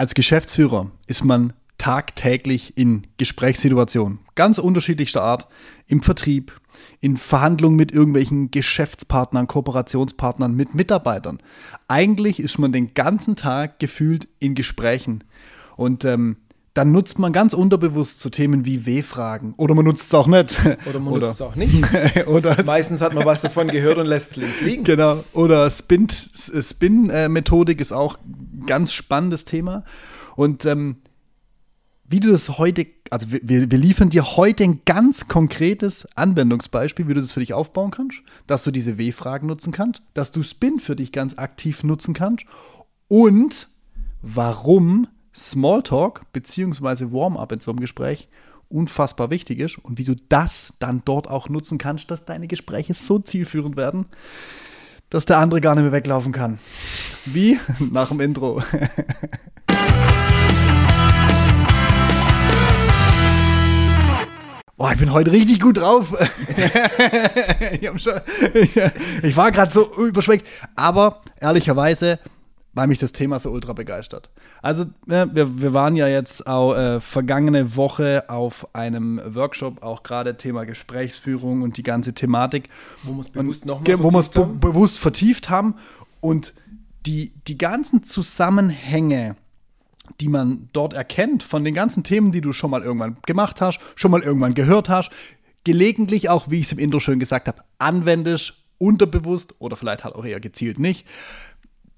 Als Geschäftsführer ist man tagtäglich in Gesprächssituationen ganz unterschiedlichster Art, im Vertrieb, in Verhandlungen mit irgendwelchen Geschäftspartnern, Kooperationspartnern, mit Mitarbeitern. Eigentlich ist man den ganzen Tag gefühlt in Gesprächen. Und ähm, dann nutzt man ganz unterbewusst so Themen wie W-Fragen. Oder man nutzt es auch nicht. Oder man nutzt es auch nicht. Oder Meistens hat man was davon gehört und lässt es links liegen. Genau. Oder Spin-Methodik ist auch ein ganz spannendes Thema. Und ähm, wie du das heute, also wir, wir liefern dir heute ein ganz konkretes Anwendungsbeispiel, wie du das für dich aufbauen kannst, dass du diese W-Fragen nutzen kannst, dass du Spin für dich ganz aktiv nutzen kannst und warum Smalltalk bzw. Warm-up in so einem Gespräch unfassbar wichtig ist und wie du das dann dort auch nutzen kannst, dass deine Gespräche so zielführend werden, dass der andere gar nicht mehr weglaufen kann. Wie? Nach dem Intro. Oh, ich bin heute richtig gut drauf. ich, schon, ich, war gerade so überschweckt. Aber ehrlicherweise weil mich das Thema so ultra begeistert. Also, ja, ne, wir, wir waren ja jetzt auch äh, vergangene Woche auf einem Workshop, auch gerade Thema Gesprächsführung und die ganze Thematik. Wo wir es bewusst nochmal Wo wir es be bewusst vertieft haben. Und die, die ganzen Zusammenhänge, die man dort erkennt, von den ganzen Themen, die du schon mal irgendwann gemacht hast, schon mal irgendwann gehört hast, gelegentlich auch, wie ich es im Intro schön gesagt habe, anwendest, unterbewusst oder vielleicht halt auch eher gezielt nicht.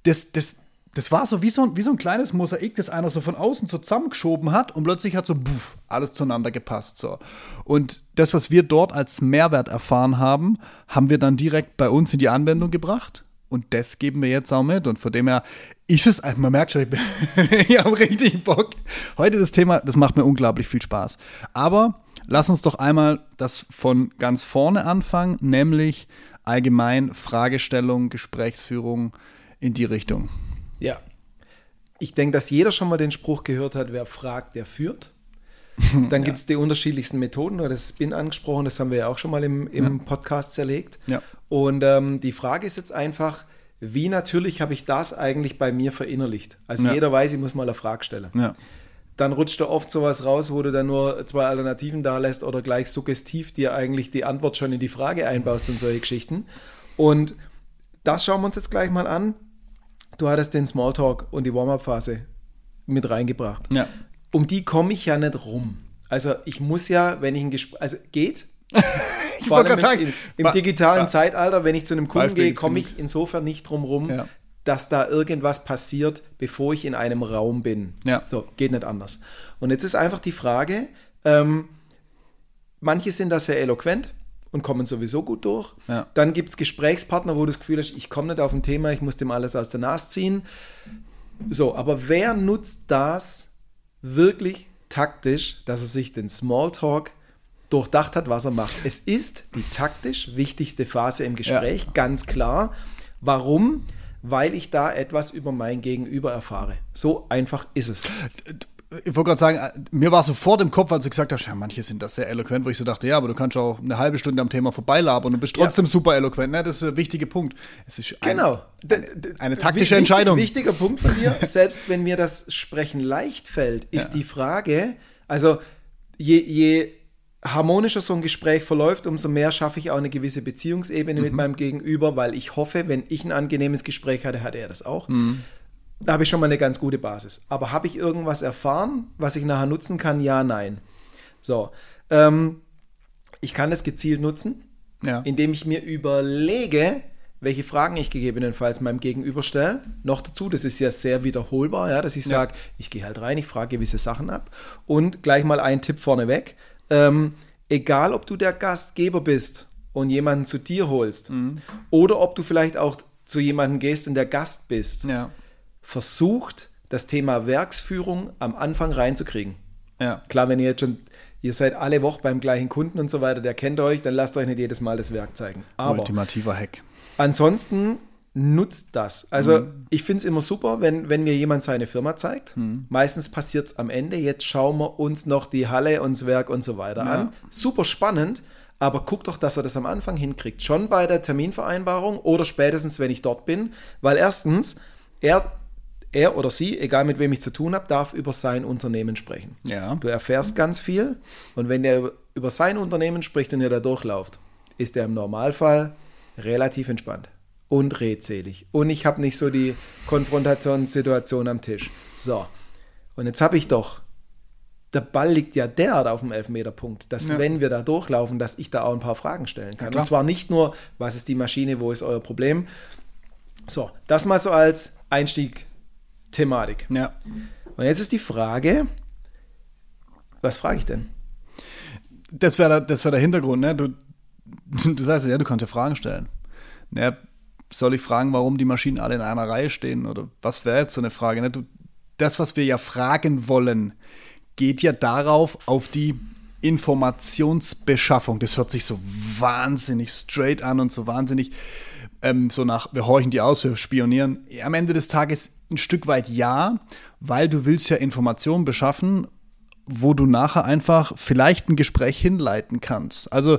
Das, das das war so wie, so ein, wie so ein kleines Mosaik, das einer so von außen so zusammengeschoben hat und plötzlich hat so puff, alles zueinander gepasst. So. Und das, was wir dort als Mehrwert erfahren haben, haben wir dann direkt bei uns in die Anwendung gebracht. Und das geben wir jetzt auch mit. Und von dem her ist es, man merkt schon, ich habe richtig Bock. Heute das Thema, das macht mir unglaublich viel Spaß. Aber lass uns doch einmal das von ganz vorne anfangen, nämlich allgemein Fragestellung, Gesprächsführung in die Richtung. Ja. Ich denke, dass jeder schon mal den Spruch gehört hat, wer fragt, der führt. Dann ja. gibt es die unterschiedlichsten Methoden, du hast Spin angesprochen, das haben wir ja auch schon mal im, im ja. Podcast zerlegt. Ja. Und ähm, die Frage ist jetzt einfach, wie natürlich habe ich das eigentlich bei mir verinnerlicht? Also jeder weiß, ich muss mal eine Frage stellen. Dann rutscht da oft sowas raus, wo du dann nur zwei Alternativen da lässt oder gleich suggestiv dir eigentlich die Antwort schon in die Frage einbaust und solche Geschichten. Und das schauen wir uns jetzt gleich mal an du hattest den Smalltalk und die Warm-up-Phase mit reingebracht. Ja. Um die komme ich ja nicht rum. Also ich muss ja, wenn ich ein Gespräch, also geht. ich wollte gerade sagen, im, digitalen ba Zeitalter, wenn ich zu einem Kunden gehe, komme ich insofern nicht drum rum, ja. dass da irgendwas passiert, bevor ich in einem Raum bin. Ja. So, geht nicht anders. Und jetzt ist einfach die Frage, ähm, manche sind da sehr eloquent, und kommen sowieso gut durch. Ja. Dann gibt es Gesprächspartner, wo du das Gefühl hast, ich komme nicht auf ein Thema, ich muss dem alles aus der Nase ziehen. So, aber wer nutzt das wirklich taktisch, dass er sich den Smalltalk durchdacht hat, was er macht? Es ist die taktisch wichtigste Phase im Gespräch, ja. ganz klar. Warum? Weil ich da etwas über mein Gegenüber erfahre. So einfach ist es ich wollte gerade sagen, äh, mir war sofort im Kopf, als du gesagt hast, ja, manche sind das sehr eloquent, wo ich so dachte, ja, aber du kannst auch eine halbe Stunde am Thema vorbeilabern und bist trotzdem ja. super eloquent. Ne? Das ist ein wichtiger Punkt. Es ist genau. Eine, eine taktische Entscheidung. Wichtiger Punkt von dir, selbst wenn mir das Sprechen leicht fällt, ist ja. die Frage, also je, je harmonischer so ein Gespräch verläuft, umso mehr schaffe ich auch eine gewisse Beziehungsebene mhm. mit meinem Gegenüber, weil ich hoffe, wenn ich ein angenehmes Gespräch hatte, hatte er das auch. Mhm da habe ich schon mal eine ganz gute Basis. Aber habe ich irgendwas erfahren, was ich nachher nutzen kann? Ja, nein. So, ähm, ich kann das gezielt nutzen, ja. indem ich mir überlege, welche Fragen ich gegebenenfalls meinem Gegenüber stelle. Noch dazu, das ist ja sehr wiederholbar, ja, dass ich ja. sage, ich gehe halt rein, ich frage gewisse Sachen ab. Und gleich mal ein Tipp vorneweg. Ähm, egal, ob du der Gastgeber bist und jemanden zu dir holst mhm. oder ob du vielleicht auch zu jemandem gehst und der Gast bist. Ja versucht, das Thema Werksführung am Anfang reinzukriegen. Ja. Klar, wenn ihr jetzt schon, ihr seid alle Woche beim gleichen Kunden und so weiter, der kennt euch, dann lasst euch nicht jedes Mal das Werk zeigen. Aber Ultimativer Hack. Ansonsten nutzt das. Also mhm. ich finde es immer super, wenn, wenn mir jemand seine Firma zeigt. Mhm. Meistens passiert es am Ende. Jetzt schauen wir uns noch die Halle und das Werk und so weiter ja. an. Super spannend, aber guck doch, dass er das am Anfang hinkriegt. Schon bei der Terminvereinbarung oder spätestens, wenn ich dort bin. Weil erstens, er er oder sie, egal mit wem ich zu tun habe, darf über sein Unternehmen sprechen. Ja. Du erfährst ganz viel und wenn der über sein Unternehmen spricht und ihr da durchlauft, ist er im Normalfall relativ entspannt und redselig. Und ich habe nicht so die Konfrontationssituation am Tisch. So, und jetzt habe ich doch, der Ball liegt ja derart auf dem Elfmeterpunkt, dass Ja. wenn wir da durchlaufen, dass ich da auch ein paar Fragen stellen kann. klar. und zwar nicht nur, was ist die Maschine, wo ist euer Problem. So, das mal so als Einstieg-Thematik. Ja. Und jetzt ist die Frage, was frage ich denn? Das wäre der, das der Hintergrund, ne? Du, du sagst ja, du kannst ja Fragen stellen. Ne? Soll ich fragen, warum die Maschinen alle in einer Reihe stehen? Oder was wäre jetzt so eine Frage? Ne? Du, das, was wir ja fragen wollen, geht ja darauf, auf die Informationsbeschaffung. Das hört sich so wahnsinnig straight an und so wahnsinnig ähm, so nach, wir horchen die aus, wir spionieren. Am Ende des Tages ein Stück weit ja, weil du willst ja Informationen beschaffen, wo du nachher einfach vielleicht ein Gespräch hinleiten kannst. Also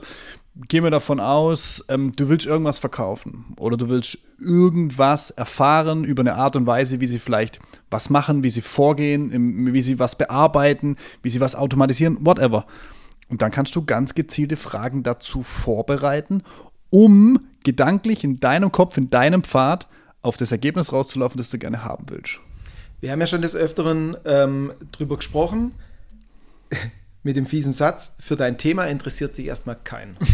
gehen wir davon aus, ähm, du willst irgendwas verkaufen oder du willst irgendwas erfahren über eine Art und Weise, wie sie vielleicht was machen, wie sie vorgehen, wie sie was bearbeiten, wie sie was automatisieren, whatever. Und dann kannst du ganz gezielte Fragen dazu vorbereiten, um gedanklich in deinem Kopf, in deinem Pfad auf das Ergebnis rauszulaufen, das du gerne haben willst. Wir haben ja schon des Öfteren ähm, drüber gesprochen, mit dem fiesen Satz, für dein Thema interessiert sich erstmal keinen.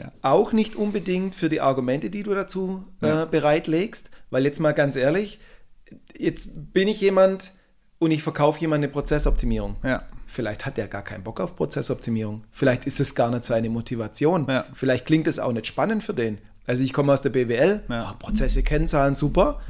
Ja. Auch nicht unbedingt für die Argumente, die du dazu äh, bereitlegst, weil jetzt mal ganz ehrlich, jetzt bin ich jemand und ich verkaufe jemand eine Prozessoptimierung. Ja. Vielleicht hat der gar keinen Bock auf Prozessoptimierung. Vielleicht ist es gar nicht seine Motivation. Ja. Vielleicht klingt es auch nicht spannend für den. Also ich komme aus der BWL, Ja. ah, Prozesse, Kennzahlen, super.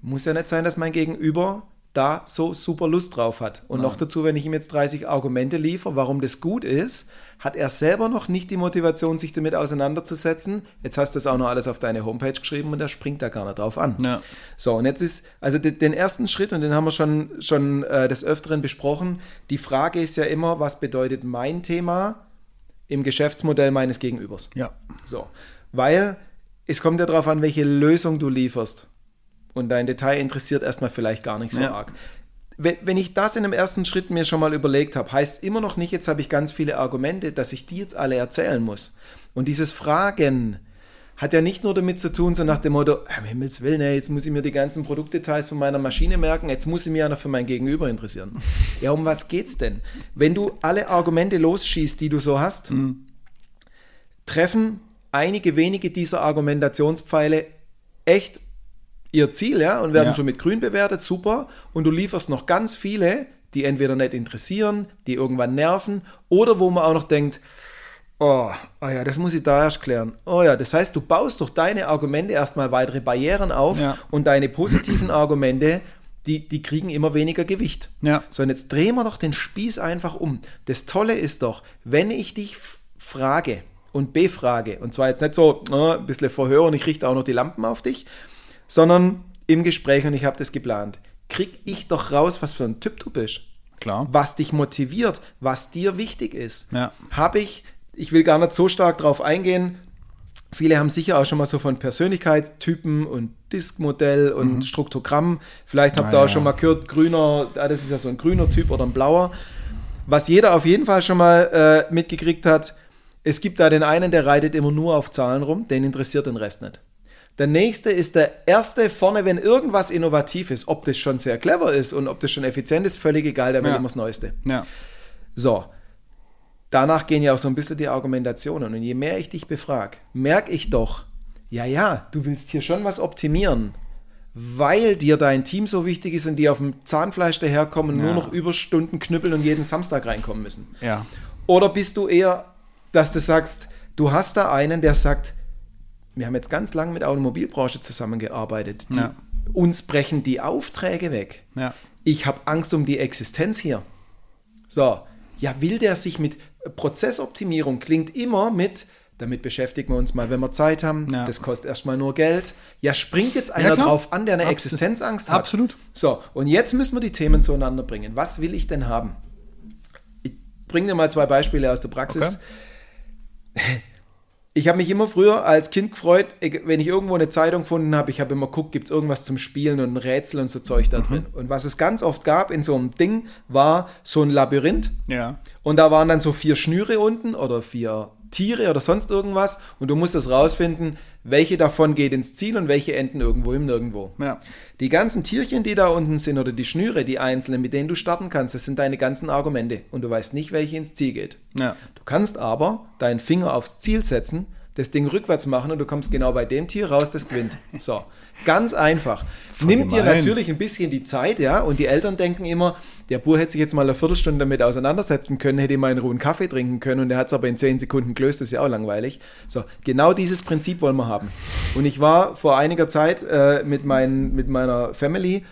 Muss ja nicht sein, dass mein Gegenüber da so super Lust drauf hat. Und noch dazu, wenn ich ihm jetzt 30 Argumente liefere, warum das gut ist, hat er selber noch nicht die Motivation, sich damit auseinanderzusetzen. Jetzt hast du das auch noch alles auf deine Homepage geschrieben und er springt da gar nicht drauf an. Ja. So, und jetzt ist, also de- den ersten Schritt, und den haben wir schon, schon äh, des Öfteren besprochen, die Frage ist ja immer, was bedeutet mein Thema im Geschäftsmodell meines Gegenübers? Ja. So, weil es kommt ja darauf an, welche Lösung du lieferst. Und dein Detail interessiert erstmal vielleicht gar nicht so Ja. arg. Wenn, ich das in einem ersten Schritt mir schon mal überlegt habe, heißt immer noch nicht, jetzt habe ich ganz viele Argumente, dass ich die jetzt alle erzählen muss. Und dieses Fragen hat ja nicht nur damit zu tun, so nach dem Motto, "Ah, um Himmels Willen, ey, jetzt muss ich mir die ganzen Produktdetails von meiner Maschine merken, jetzt muss ich mich ja noch für mein Gegenüber interessieren. Ja, um was geht's denn? Wenn du alle Argumente losschießt, die du so hast, treffen einige wenige dieser Argumentationspfeile echt ihr Ziel, ja, und werden Ja. so mit grün bewertet, super. Und du lieferst noch ganz viele, die entweder nicht interessieren, die irgendwann nerven, oder wo man auch noch denkt, oh, oh ja, das muss ich da erst klären. Oh ja, das heißt, du baust durch deine Argumente erstmal weitere Barrieren auf Ja. und deine positiven Argumente, die, die kriegen immer weniger Gewicht. Ja. So, und jetzt drehen wir doch den Spieß einfach um. Das Tolle ist doch, wenn ich dich frage und befrage, und zwar jetzt nicht so äh, ein bisschen Verhör und ich richte auch noch die Lampen auf dich, sondern im Gespräch und ich habe das geplant, krieg ich doch raus, was für ein Typ du bist. Klar. Was dich motiviert, was dir wichtig ist. Ja. Habe ich, ich will gar nicht so stark drauf eingehen, Viele haben sicher auch schon mal so von Persönlichkeitstypen und Diskmodell und Struktogramm. Vielleicht habt ihr Mhm. Ah, auch schon mal gehört, grüner, ah, das ist ja so ein grüner Typ oder ein blauer. Was jeder auf jeden Fall schon mal äh, mitgekriegt hat, es gibt da den einen, der reitet immer nur auf Zahlen rum, den interessiert den Rest nicht. Der nächste ist der erste vorne, wenn irgendwas innovativ ist, ob das schon sehr clever ist und ob das schon effizient ist, völlig egal, der will Ja. immer das Neueste. Ja. So, danach gehen ja auch so ein bisschen die Argumentationen. Und je mehr ich dich befrage, merke ich doch, ja, ja, du willst hier schon was optimieren, weil dir dein Team so wichtig ist und die auf dem Zahnfleisch daherkommen, nur Ja. noch Überstunden knüppeln und jeden Samstag reinkommen müssen. Ja. Oder bist du eher, dass du sagst, du hast da einen, der sagt, wir haben jetzt ganz lange mit Automobilbranche zusammengearbeitet. Die, Ja. Uns brechen die Aufträge weg. Ja. Ich habe Angst um die Existenz hier. So, ja, will der sich mit Prozessoptimierung klingt immer mit, damit beschäftigen wir uns mal, wenn wir Zeit haben. Ja. Das kostet erstmal nur Geld. Ja, springt jetzt einer klar. drauf an, der eine Abs- Existenzangst hat. Absolut. So, und jetzt müssen wir die Themen zueinander bringen. Was will ich denn haben? Ich bringe dir mal zwei Beispiele aus der Praxis. Ich habe mich immer früher als Kind gefreut, wenn ich irgendwo eine Zeitung gefunden habe, ich habe immer geguckt, gibt es irgendwas zum Spielen und ein Rätsel und so Zeug da mhm. drin. Und was es ganz oft gab in so einem Ding, war so ein Labyrinth. Ja. Und da waren dann so vier Schnüre unten oder vier Tiere oder sonst irgendwas und du musst es rausfinden, welche davon geht ins Ziel und welche enden irgendwo im Nirgendwo. Ja. Die ganzen Tierchen, die da unten sind oder die Schnüre, die einzelnen, mit denen du starten kannst, das sind deine ganzen Argumente und du weißt nicht, welche ins Ziel geht. Ja. Du kannst aber deinen Finger aufs Ziel setzen das Ding rückwärts machen und du kommst genau bei dem Tier raus, das gewinnt. So, ganz einfach. Voll Nimmt gemein. dir natürlich ein bisschen die Zeit, ja, und die Eltern denken immer, der Bur hätte sich jetzt mal eine Viertelstunde damit auseinandersetzen können, hätte mal in Ruhe einen Kaffee trinken können und der hat es aber in zehn Sekunden gelöst, das ist ja auch langweilig. So, genau dieses Prinzip wollen wir haben. Und ich war vor einiger Zeit äh, mit, mein, mit meiner Family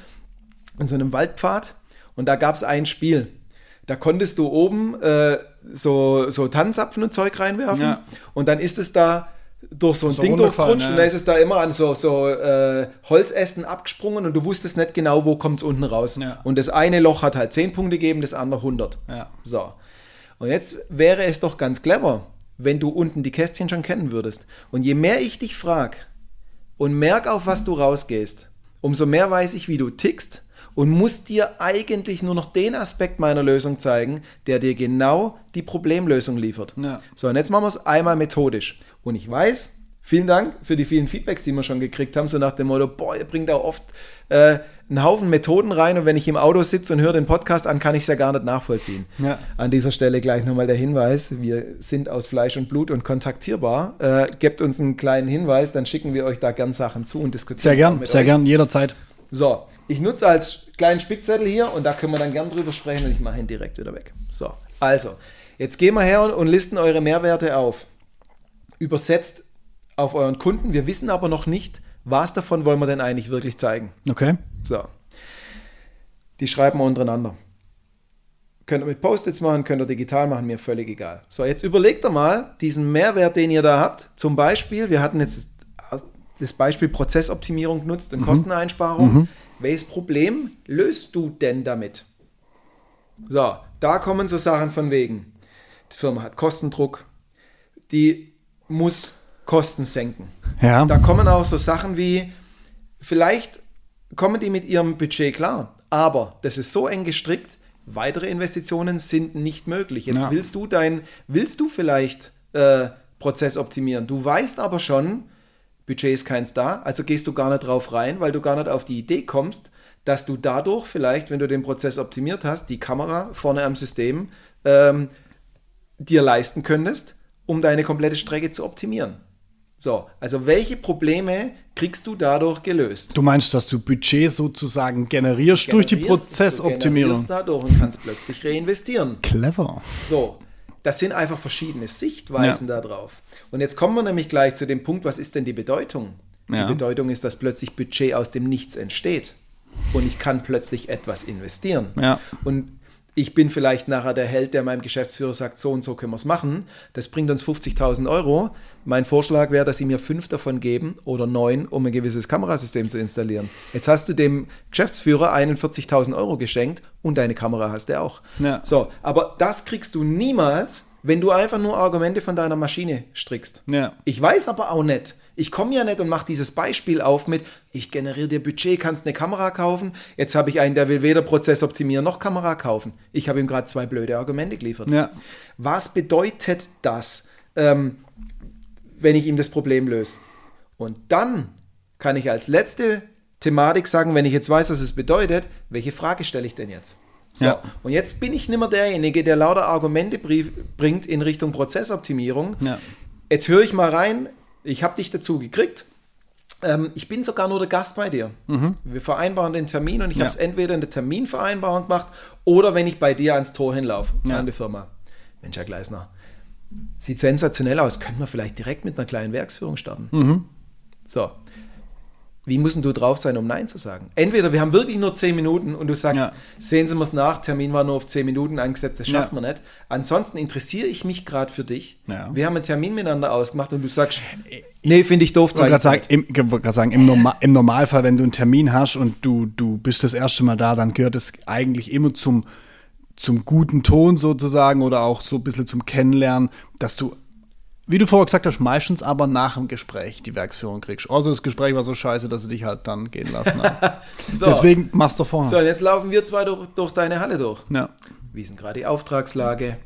in so einem Waldpfad und da gab es ein Spiel. Da konntest du oben äh, so, so Tannenzapfen und Zeug reinwerfen ja. und dann ist es da durch so ein so Ding durchgerutscht ja. und dann ist es da immer an so, so äh, Holzästen abgesprungen und du wusstest nicht genau, wo kommt es unten raus. Ja. Und das eine Loch hat halt 10 Punkte gegeben, das andere 100. Ja. So. Und jetzt wäre es doch ganz clever, wenn du unten die Kästchen schon kennen würdest. Und je mehr ich dich frage und merke, auf was du rausgehst, umso mehr weiß ich, wie du tickst und muss dir eigentlich nur noch den Aspekt meiner Lösung zeigen, der dir genau die Problemlösung liefert. Ja. So, und jetzt machen wir es einmal methodisch. Und ich weiß, vielen Dank für die vielen Feedbacks, die wir schon gekriegt haben, so nach dem Motto, boah, ihr bringt da oft äh, einen Haufen Methoden rein und wenn ich im Auto sitze und höre den Podcast an, kann ich es ja gar nicht nachvollziehen. Ja. An dieser Stelle gleich nochmal der Hinweis, wir sind aus Fleisch und Blut und kontaktierbar. Äh, gebt uns einen kleinen Hinweis, dann schicken wir euch da gern Sachen zu und diskutieren. Sehr gern, sehr euch. gern, jederzeit. So, ich nutze als kleinen Spickzettel hier und da können wir dann gern drüber sprechen und ich mache ihn direkt wieder weg. So, also, jetzt gehen wir her und listen eure Mehrwerte auf. Übersetzt auf euren Kunden. Wir wissen aber noch nicht, was davon wollen wir denn eigentlich wirklich zeigen. Okay. So. Die schreiben wir untereinander. Könnt ihr mit Post-its machen, könnt ihr digital machen, mir völlig egal. So, jetzt überlegt ihr mal diesen Mehrwert, den ihr da habt. Zum Beispiel, wir hatten jetzt das Beispiel Prozessoptimierung genutzt und mhm. Kosteneinsparung. Mhm. Welches Problem löst du denn damit? So, da kommen so Sachen von wegen. Die Firma hat Kostendruck, die muss Kosten senken. Ja. Da kommen auch so Sachen wie, vielleicht kommen die mit ihrem Budget klar, aber das ist so eng gestrickt, weitere Investitionen sind nicht möglich. Jetzt ja. willst du dein, willst du vielleicht äh, Prozess optimieren. Du weißt aber schon, Budget ist keins da, also gehst du gar nicht drauf rein, weil du gar nicht auf die Idee kommst, dass du dadurch vielleicht, wenn du den Prozess optimiert hast, die Kamera vorne am System ähm, dir leisten könntest, um deine komplette Strecke zu optimieren. So, also welche Probleme kriegst du dadurch gelöst? Du meinst, dass du Budget sozusagen generierst, generierst durch die Prozessoptimierung? Du generierst dadurch und kannst plötzlich reinvestieren. Clever. So, das sind einfach verschiedene Sichtweisen ja. darauf. Und jetzt kommen wir nämlich gleich zu dem Punkt, was ist denn die Bedeutung? Ja. Die Bedeutung ist, dass plötzlich Budget aus dem Nichts entsteht. Und ich kann plötzlich etwas investieren. Ja. Und ich bin vielleicht nachher der Held, der meinem Geschäftsführer sagt, so und so können wir es machen. Das bringt uns 50.000 Euro. Mein Vorschlag wäre, dass Sie mir fünf davon geben oder neun, um ein gewisses Kamerasystem zu installieren. Jetzt hast du dem Geschäftsführer 41.000 Euro geschenkt und deine Kamera hast du auch. Ja. So, aber das kriegst du niemals, wenn du einfach nur Argumente von deiner Maschine strickst. Ja. Ich weiß aber auch nicht, ich komme ja nicht und mache dieses Beispiel auf mit, ich generiere dir Budget, kannst eine Kamera kaufen. Jetzt habe ich einen, der will weder Prozess optimieren noch Kamera kaufen. Ich habe ihm gerade zwei blöde Argumente geliefert. Ja. Was bedeutet das, ähm, wenn ich ihm das Problem löse? Und dann kann ich als letzte Thematik sagen, wenn ich jetzt weiß, was es bedeutet, welche Frage stelle ich denn jetzt? So, ja. und jetzt bin ich nicht mehr derjenige, der lauter Argumente bringt in Richtung Prozessoptimierung. Ja. Jetzt höre ich mal rein, ich habe dich dazu gekriegt. Ähm, ich bin sogar nur der Gast bei dir. Mhm. Wir vereinbaren den Termin und ich ja. habe es entweder in der Terminvereinbarung gemacht oder wenn ich bei dir ans Tor hinlaufe, ja. an die Firma. Mensch, Herr Gleisner, sieht sensationell aus. Könnten wir vielleicht direkt mit einer kleinen Werksführung starten? Mhm. So, wie musst du drauf sein, um Nein zu sagen? Entweder wir haben wirklich nur 10 Minuten und du sagst, ja. sehen Sie mir es nach, Termin war nur auf 10 Minuten angesetzt, das schaffen ja. wir nicht. Ansonsten interessiere ich mich gerade für dich. Ja. Wir haben einen Termin miteinander ausgemacht und du sagst, nee, finde ich doof. Ich wollte gerade sagen, sagen im, Norma im, Normalfall, wenn du einen Termin hast und du, du bist das erste Mal da, dann gehört es eigentlich immer zum, zum guten Ton sozusagen oder auch so ein bisschen zum Kennenlernen, dass du wie du vorher gesagt hast, meistens aber nach dem Gespräch die Werksführung kriegst. Also das Gespräch war so scheiße, dass sie dich halt dann gehen lassen haben. so. Deswegen machst du vorher. So, und jetzt laufen wir zwei durch, durch deine Halle durch. Ja. Wie ist denn gerade die Auftragslage?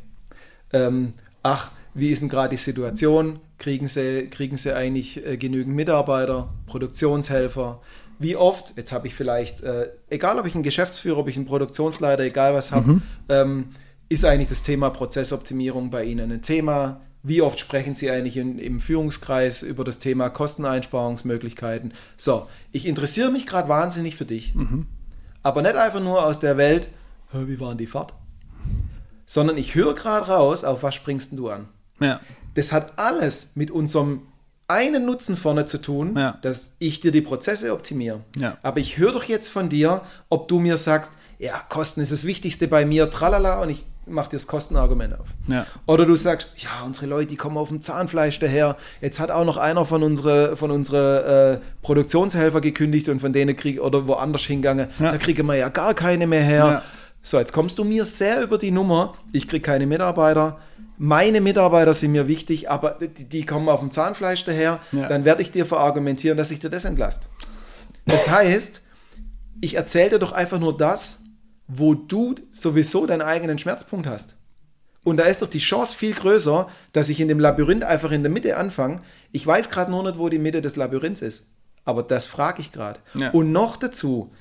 Ähm, ach, wie ist denn gerade die Situation? Kriegen sie, kriegen sie eigentlich äh, genügend Mitarbeiter, Produktionshelfer? Wie oft, jetzt habe ich vielleicht, äh, egal ob ich einen Geschäftsführer, ob ich einen Produktionsleiter, egal was habe, mhm. ähm, ist eigentlich das Thema Prozessoptimierung bei Ihnen ein Thema? Wie oft sprechen Sie eigentlich in, im Führungskreis über das Thema Kosteneinsparungsmöglichkeiten? So, ich interessiere mich gerade wahnsinnig für dich, mhm. aber nicht einfach nur aus der Welt, wie waren die Fahrt? Sondern ich höre gerade raus, auf was springst du an? Ja. Das hat alles mit unserem einen Nutzen vorne zu tun, ja. dass ich dir die Prozesse optimiere. Ja. Aber ich höre doch jetzt von dir, ob du mir sagst, ja, Kosten ist das Wichtigste bei mir, tralala, und ich mache dir das Kostenargument auf. Ja. Oder du sagst, ja, unsere Leute, die kommen auf dem Zahnfleisch daher. Jetzt hat auch noch einer von unseren von unsere, äh, Produktionshelfer gekündigt und von denen krieg oder woanders hingegangen. Ja. Da kriegen wir ja gar keine mehr her. Ja. So, jetzt kommst du mir sehr über die Nummer. Ich kriege keine Mitarbeiter. Meine Mitarbeiter sind mir wichtig, aber die, die kommen auf dem Zahnfleisch daher. Dann werde ich dir verargumentieren, dass ich dir das entlast. Das heißt, ich erzähle dir doch einfach nur das, wo du sowieso deinen eigenen Schmerzpunkt hast. Und da ist doch die Chance viel größer, dass ich in dem Labyrinth einfach in der Mitte anfange. Ich weiß gerade nur nicht, wo die Mitte des Labyrinths ist. Aber das frage ich gerade. Ja. Und noch dazu,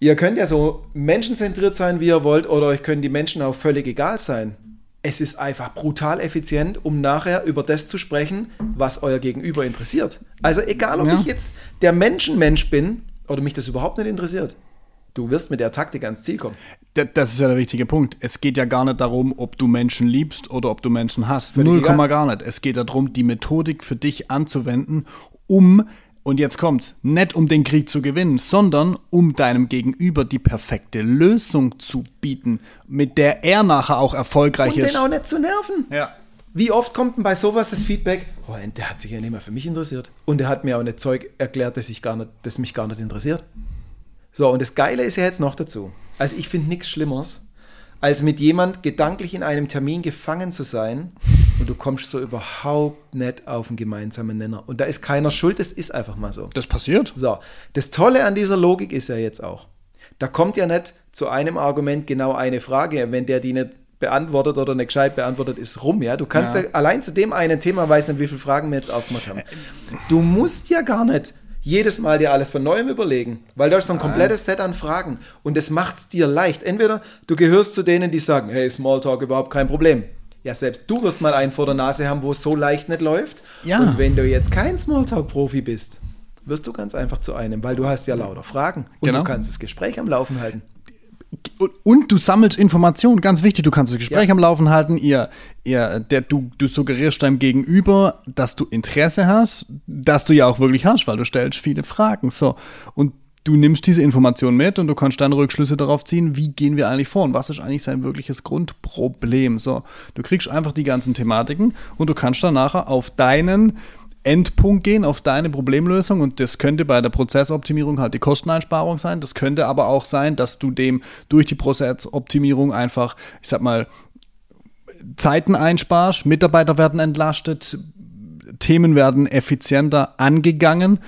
ihr könnt ja so menschenzentriert sein, wie ihr wollt, oder euch können die Menschen auch völlig egal sein. Es ist einfach brutal effizient, um nachher über das zu sprechen, was euer Gegenüber interessiert. Also egal, ob ja. ich jetzt der Menschenmensch bin oder mich das überhaupt nicht interessiert du wirst mit der Taktik ans Ziel kommen. Das ist ja der wichtige Punkt. Es geht ja gar nicht darum, ob du Menschen liebst oder ob du Menschen hast. Null Komma gar nicht. Es geht darum, die Methodik für dich anzuwenden, um, und jetzt kommt's, nicht um den Krieg zu gewinnen, sondern um deinem Gegenüber die perfekte Lösung zu bieten, mit der er nachher auch erfolgreich und ist. Und den auch nicht zu nerven. Ja. Wie oft kommt denn bei sowas das Feedback, oh, der hat sich ja nicht mehr für mich interessiert. Und der hat mir auch nicht Zeug erklärt, das, ich gar nicht, das mich gar nicht interessiert. So, und das Geile ist ja jetzt noch dazu. Also ich finde nichts Schlimmeres, als mit jemand gedanklich in einem Termin gefangen zu sein und du kommst so überhaupt nicht auf einen gemeinsamen Nenner. Und da ist keiner schuld, das ist einfach mal so. Das passiert. So, das Tolle an dieser Logik ist ja jetzt auch, da kommt ja nicht zu einem Argument genau eine Frage, wenn der die nicht beantwortet oder nicht gescheit beantwortet, ist rum, ja. Du kannst ja, ja allein zu dem einen Thema weiß nicht, wie viele Fragen wir jetzt aufgemacht haben. Du musst ja gar nicht jedes Mal dir alles von neuem überlegen, weil da ist so ein komplettes Set an Fragen und das macht es dir leicht. Entweder du gehörst zu denen, die sagen, hey, Smalltalk überhaupt kein Problem. Ja, selbst du wirst mal einen vor der Nase haben, wo es so leicht nicht läuft. Ja. Und wenn du jetzt kein Smalltalk-Profi bist, wirst du ganz einfach zu einem, weil du hast ja lauter Fragen und genau. du kannst das Gespräch am Laufen halten und du sammelst Informationen, ganz wichtig, du kannst das Gespräch ja. am Laufen halten, ihr, ihr, der, du, du suggerierst deinem Gegenüber, dass du Interesse hast, dass du ja auch wirklich hast, weil du stellst viele Fragen. So. Und du nimmst diese Informationen mit und du kannst dann Rückschlüsse darauf ziehen, wie gehen wir eigentlich vor und was ist eigentlich sein wirkliches Grundproblem. So, du kriegst einfach die ganzen Thematiken und du kannst dann nachher auf deinen Endpunkt gehen, auf deine Problemlösung und das könnte bei der Prozessoptimierung halt die Kosteneinsparung sein. Das könnte aber auch sein, dass du dem durch die Prozessoptimierung einfach, ich sag mal, Zeiten einsparst, Mitarbeiter werden entlastet, Themen werden effizienter angegangen.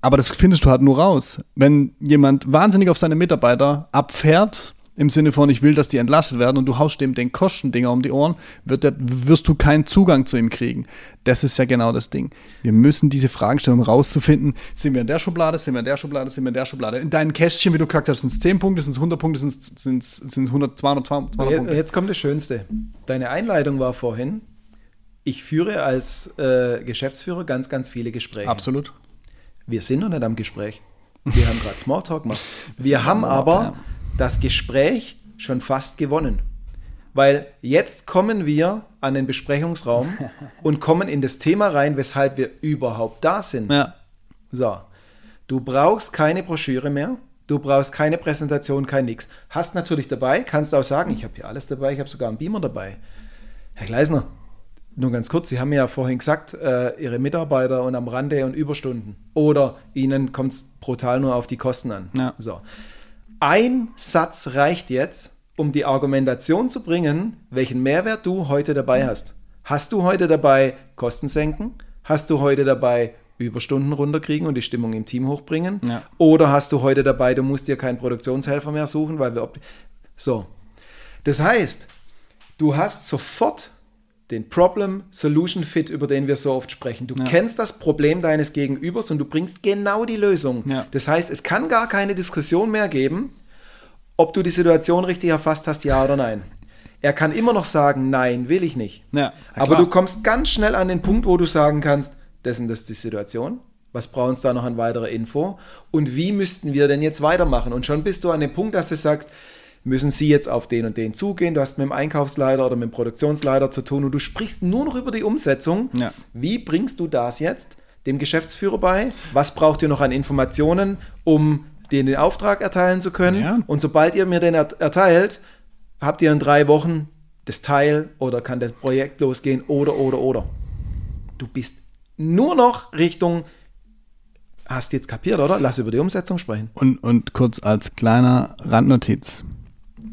Aber das findest du halt nur raus. Wenn jemand wahnsinnig auf seine Mitarbeiter abfährt, im Sinne von, ich will, dass die entlastet werden und du haust dem den Kostendinger um die Ohren, wird der, wirst du keinen Zugang zu ihm kriegen. Das ist ja genau das Ding. Wir müssen diese Fragen stellen, um rauszufinden, sind wir in der Schublade, sind wir in der Schublade, sind wir in der Schublade. In deinen Kästchen, wie du gesagt hast, sind es 10 Punkte, sind es 100 Punkte, sind es sind, sind 100, 200, 200 Punkte. Jetzt kommt das Schönste. Deine Einleitung war vorhin, ich führe als äh, Geschäftsführer ganz, ganz viele Gespräche. Absolut. Wir sind noch nicht am Gespräch. Wir haben gerade Smalltalk gemacht. Wir haben aber... Ja das Gespräch schon fast gewonnen. Weil jetzt kommen wir an den Besprechungsraum und kommen in das Thema rein, weshalb wir überhaupt da sind. Ja. So, du brauchst keine Broschüre mehr, du brauchst keine Präsentation, kein nix. Hast natürlich dabei, kannst auch sagen, ich habe hier alles dabei, ich habe sogar einen Beamer dabei. Herr Gleisner, nur ganz kurz, Sie haben ja vorhin gesagt, äh, Ihre Mitarbeiter und am Rande und Überstunden. Oder Ihnen kommt es brutal nur auf die Kosten an. Ja. So. Ein Satz reicht jetzt, um die Argumentation zu bringen, welchen Mehrwert du heute dabei hast. Hast du heute dabei Kosten senken? Hast du heute dabei Überstunden runterkriegen und die Stimmung im Team hochbringen? Ja. Oder hast du heute dabei, du musst dir keinen Produktionshelfer mehr suchen, weil wir. So. Das heißt, du hast sofort den Problem-Solution-Fit, über den wir so oft sprechen. Du Ja. kennst das Problem deines Gegenübers und du bringst genau die Lösung. Ja. Das heißt, es kann gar keine Diskussion mehr geben, ob du die Situation richtig erfasst hast, ja oder nein. Er kann immer noch sagen, nein, will ich nicht. Ja, Aber du kommst ganz schnell an den Punkt, wo du sagen kannst, das und das ist die Situation. Was brauchen uns da noch an weiterer Info? Und wie müssten wir denn jetzt weitermachen? Und schon bist du an dem Punkt, dass du sagst, müssen Sie jetzt auf den und den zugehen? Du hast mit dem Einkaufsleiter oder mit dem Produktionsleiter zu tun und du sprichst nur noch über die Umsetzung. Ja. Wie bringst du das jetzt dem Geschäftsführer bei? Was braucht ihr noch an Informationen, um den den Auftrag erteilen zu können? Ja. Und sobald ihr mir den ert- erteilt, habt ihr in drei Wochen das Teil oder kann das Projekt losgehen oder, oder, oder. Du bist nur noch Richtung, hast jetzt kapiert, oder? Lass über die Umsetzung sprechen. Und, und kurz als kleiner Randnotiz.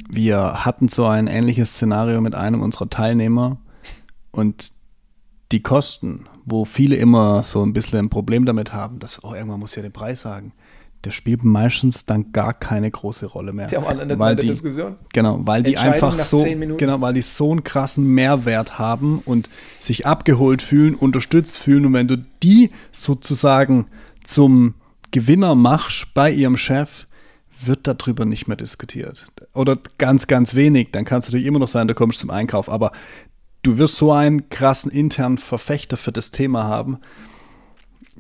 Wir hatten so ein ähnliches Szenario mit einem unserer Teilnehmer und die Kosten, wo viele immer so ein bisschen ein Problem damit haben, dass, oh, irgendwann muss ja den Preis sagen. Der spielt meistens dann gar keine große Rolle mehr. Der war nicht mehr weil die, Diskussion. Genau, weil die einfach so, genau, weil die so einen krassen Mehrwert haben und sich abgeholt fühlen, unterstützt fühlen. Und wenn du die sozusagen zum Gewinner machst bei ihrem Chef, wird darüber nicht mehr diskutiert. Oder ganz, ganz wenig. Dann kann es natürlich immer noch sein, du kommst zum Einkauf. Aber du wirst so einen krassen internen Verfechter für das Thema haben,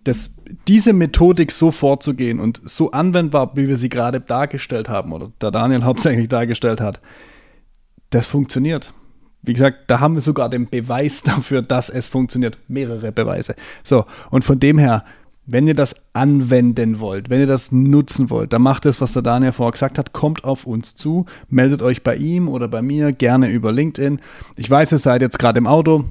dass diese Methodik so vorzugehen und so anwendbar, wie wir sie gerade dargestellt haben, oder der Daniel hauptsächlich dargestellt hat, das funktioniert. Wie gesagt, da haben wir sogar den Beweis dafür, dass es funktioniert. Mehrere Beweise. So, und von dem her, wenn ihr das anwenden wollt, wenn ihr das nutzen wollt, dann macht das, was der Daniel vorher gesagt hat, kommt auf uns zu, meldet euch bei ihm oder bei mir, gerne über LinkedIn. Ich weiß, ihr seid jetzt gerade im Auto.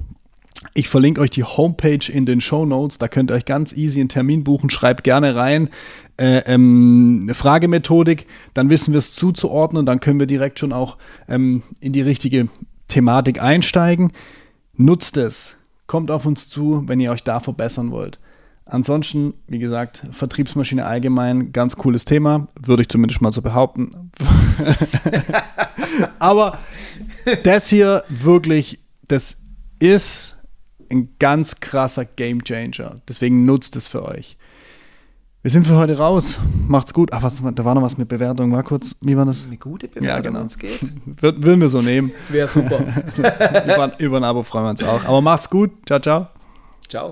Ich verlinke euch die Homepage in den Show Notes. Da könnt ihr euch ganz easy einen Termin buchen. Schreibt gerne rein. Äh, ähm, Fragemethodik. Dann wissen wir es zuzuordnen. Dann können wir direkt schon auch ähm, in die richtige Thematik einsteigen. Nutzt es. Kommt auf uns zu, wenn ihr euch da verbessern wollt. Ansonsten, wie gesagt, Vertriebsmaschine allgemein, ganz cooles Thema, würde ich zumindest mal so behaupten. Aber das hier wirklich, das ist ein ganz krasser Game Changer. Deswegen nutzt es für euch. Wir sind für heute raus. Macht's gut. Ach, was, da war noch was mit Bewertung. War kurz, wie war das? Eine gute Bewertung, Ja, genau. wenn es geht. Wird, würden wir so nehmen. Wäre super. über, über ein Abo freuen wir uns auch. Aber macht's gut. Ciao, ciao. Ciao.